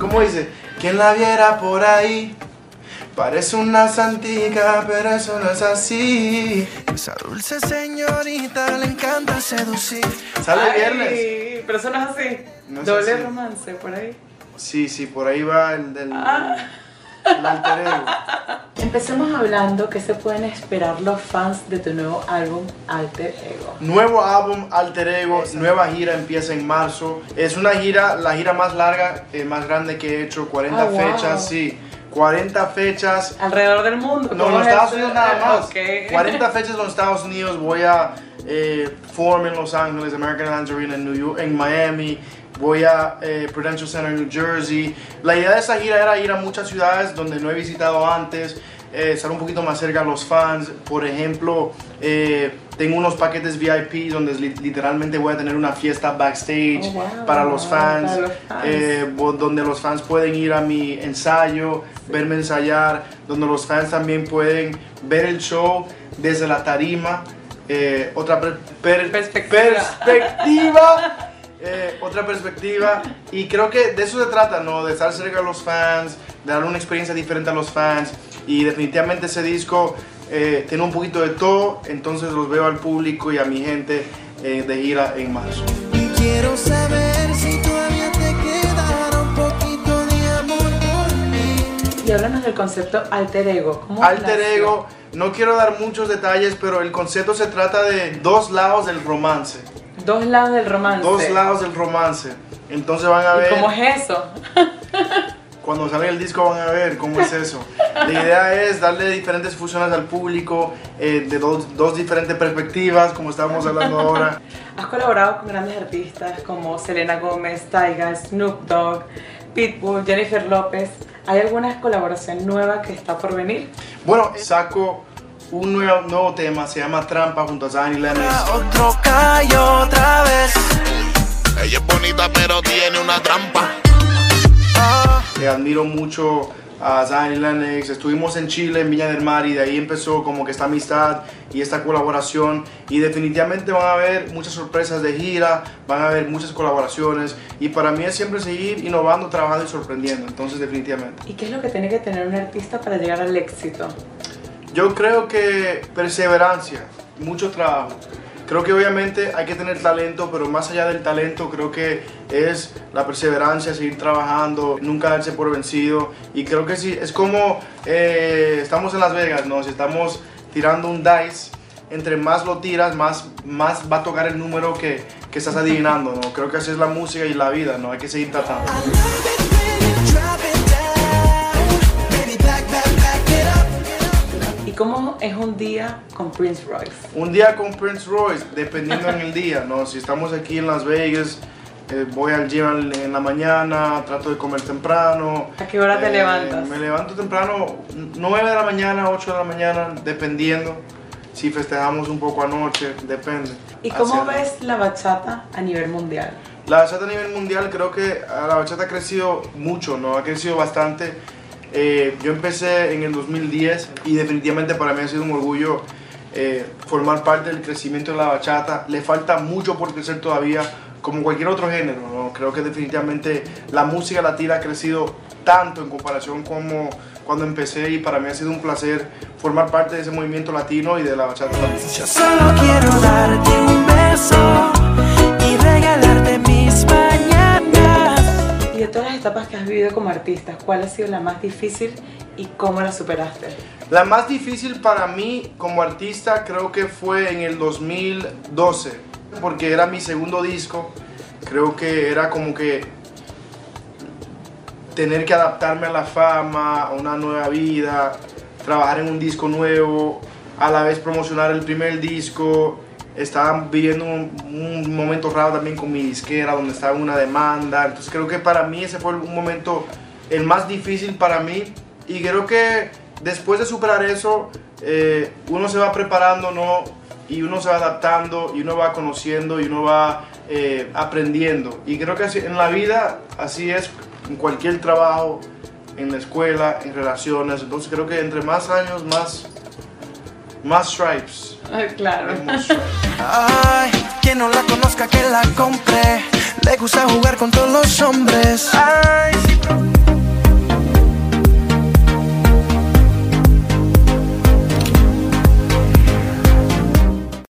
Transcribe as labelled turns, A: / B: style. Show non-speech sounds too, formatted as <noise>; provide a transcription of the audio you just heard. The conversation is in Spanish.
A: ¿Cómo dice? Quien la viera por ahí. Parece una santica, pero eso no es así. Esa dulce señorita le encanta seducir. Sale
B: Ay,
A: viernes.
B: Pero eso no es así.
A: No es
B: Doble
A: así.
B: romance por ahí.
A: Sí, sí, por ahí va el del
B: Ah.
A: el alter ego. <laughs>
B: Empecemos hablando qué se pueden esperar los fans de tu nuevo álbum Alter Ego.
A: Nuevo álbum Alter Ego, nueva gira empieza en marzo. Es una gira, la gira más larga, eh, más grande que he hecho, 40
B: Ah, wow.
A: fechas, sí. 40 fechas.
B: Alrededor del mundo.
A: No, en
B: ¿cómo
A: los
B: es
A: Estados
B: eso?
A: Unidos nada más.
B: Ok.
A: 40 <laughs> fechas en los Estados Unidos. Voy a eh, Forum en Los Ángeles, American Airlines Arena en, New York, en Miami. Voy a eh, Prudential Center en New Jersey. La idea de esa gira era ir a muchas ciudades donde no he visitado antes. Eh, estar un poquito más cerca a los fans. Por ejemplo, eh, tengo unos paquetes VIP donde li- literalmente voy a tener una fiesta backstage
B: Oh, wow.
A: para los fans.
B: Para los fans.
A: eh, donde los fans pueden ir a mi ensayo, verme ensayar, donde los fans también pueden ver el show desde la tarima. eh, otra per- per-
B: Perspectiva.
A: perspectiva, eh, otra perspectiva y creo que de eso se trata, ¿no? De estar cerca de los fans, de dar una experiencia diferente a los fans y definitivamente ese disco eh, tiene un poquito de todo, entonces los veo al público y a mi gente eh, de gira en marzo.
C: Quiero saber si todavía te quedará un poquito de amor por mí.
B: Y háblanos del concepto Alter Ego. ¿Cómo
A: Alter
B: nació?
A: Ego, no quiero dar muchos detalles, pero el concepto se trata de dos lados del romance.
B: Dos lados del romance.
A: Dos lados del romance. Entonces van a
B: ¿Y
A: ver,
B: cómo es eso? <laughs>
A: cuando salga el disco van a ver cómo es eso. La idea es darle diferentes fusiones al público, eh, de dos, dos diferentes perspectivas, como estábamos hablando ahora.
B: Has colaborado con grandes artistas como Selena Gómez, Tyga, Snoop Dogg, Pitbull, Jennifer López. ¿Hay alguna colaboración nueva que está por venir?
A: Bueno, saco un nuevo, nuevo tema, se llama Trampa junto a Zion y Lennox.
C: Otro callo otra vez.
D: Ella es bonita pero tiene una trampa.
A: Eh, admiro mucho a Zion Lennox. Estuvimos en Chile, en Viña del Mar, y de ahí empezó como que esta amistad y esta colaboración. Y definitivamente van a haber muchas sorpresas de gira, van a haber muchas colaboraciones. Y para mí es siempre seguir innovando, trabajando y sorprendiendo. Entonces, definitivamente.
B: ¿Y qué es lo que tiene que tener un artista para llegar al éxito?
A: Yo creo que perseverancia, mucho trabajo. Creo que obviamente hay que tener talento, pero más allá del talento creo que es la perseverancia, seguir trabajando, nunca darse por vencido. Y creo que sí, es como eh, estamos en Las Vegas, ¿no? Si estamos tirando un dice, entre más lo tiras, más, más va a tocar el número que, que estás adivinando, ¿no? Creo que así es la música y la vida, ¿no? Hay que seguir tratando.
B: Cómo es un día con Prince Royce?
A: Un día con Prince Royce, dependiendo en el día, ¿no? Si estamos aquí en Las Vegas, eh, voy al gym en la mañana, trato de comer temprano.
B: ¿A qué hora te
A: Eh,
B: levantas?
A: Me levanto temprano, 9 de la mañana, 8 de la mañana, dependiendo. Si festejamos un poco anoche, depende.
B: ¿Y cómo
A: Hacia-
B: ves la bachata a nivel mundial?
A: La bachata a nivel mundial creo que ah, la bachata ha crecido mucho, ¿no? Ha crecido bastante. Eh, yo empecé en el 2010 y definitivamente para mí ha sido un orgullo eh, formar parte del crecimiento de la bachata. Le falta mucho por crecer todavía, como cualquier otro género. Creo que definitivamente la música latina ha crecido tanto en comparación como cuando empecé y para mí ha sido un placer formar parte de ese movimiento latino y de la bachata
C: solo quiero darte un beso
B: etapas que has vivido como artista, ¿cuál ha sido la más difícil y cómo la superaste?
A: La más difícil para mí como artista creo que fue en el 2012, porque era mi segundo disco. Creo que era como que tener que adaptarme a la fama, a una nueva vida, trabajar en un disco nuevo, a la vez promocionar el primer disco. Estaba viviendo un, un momento raro también con mi disquera, donde estaba una demanda. Entonces creo que para mí ese fue un momento el más difícil para mí. Y creo que después de superar eso, eh, uno se va preparando, ¿no? Y uno se va adaptando, y uno va conociendo, y uno va eh, aprendiendo. Y creo que así, en la vida así es, en cualquier trabajo, en la escuela, en relaciones. Entonces creo que entre más años, más, más stripes.
B: Claro.
A: Más stripes.
C: Ay, quien no la conozca que la compre. Le gusta jugar con todos los hombres.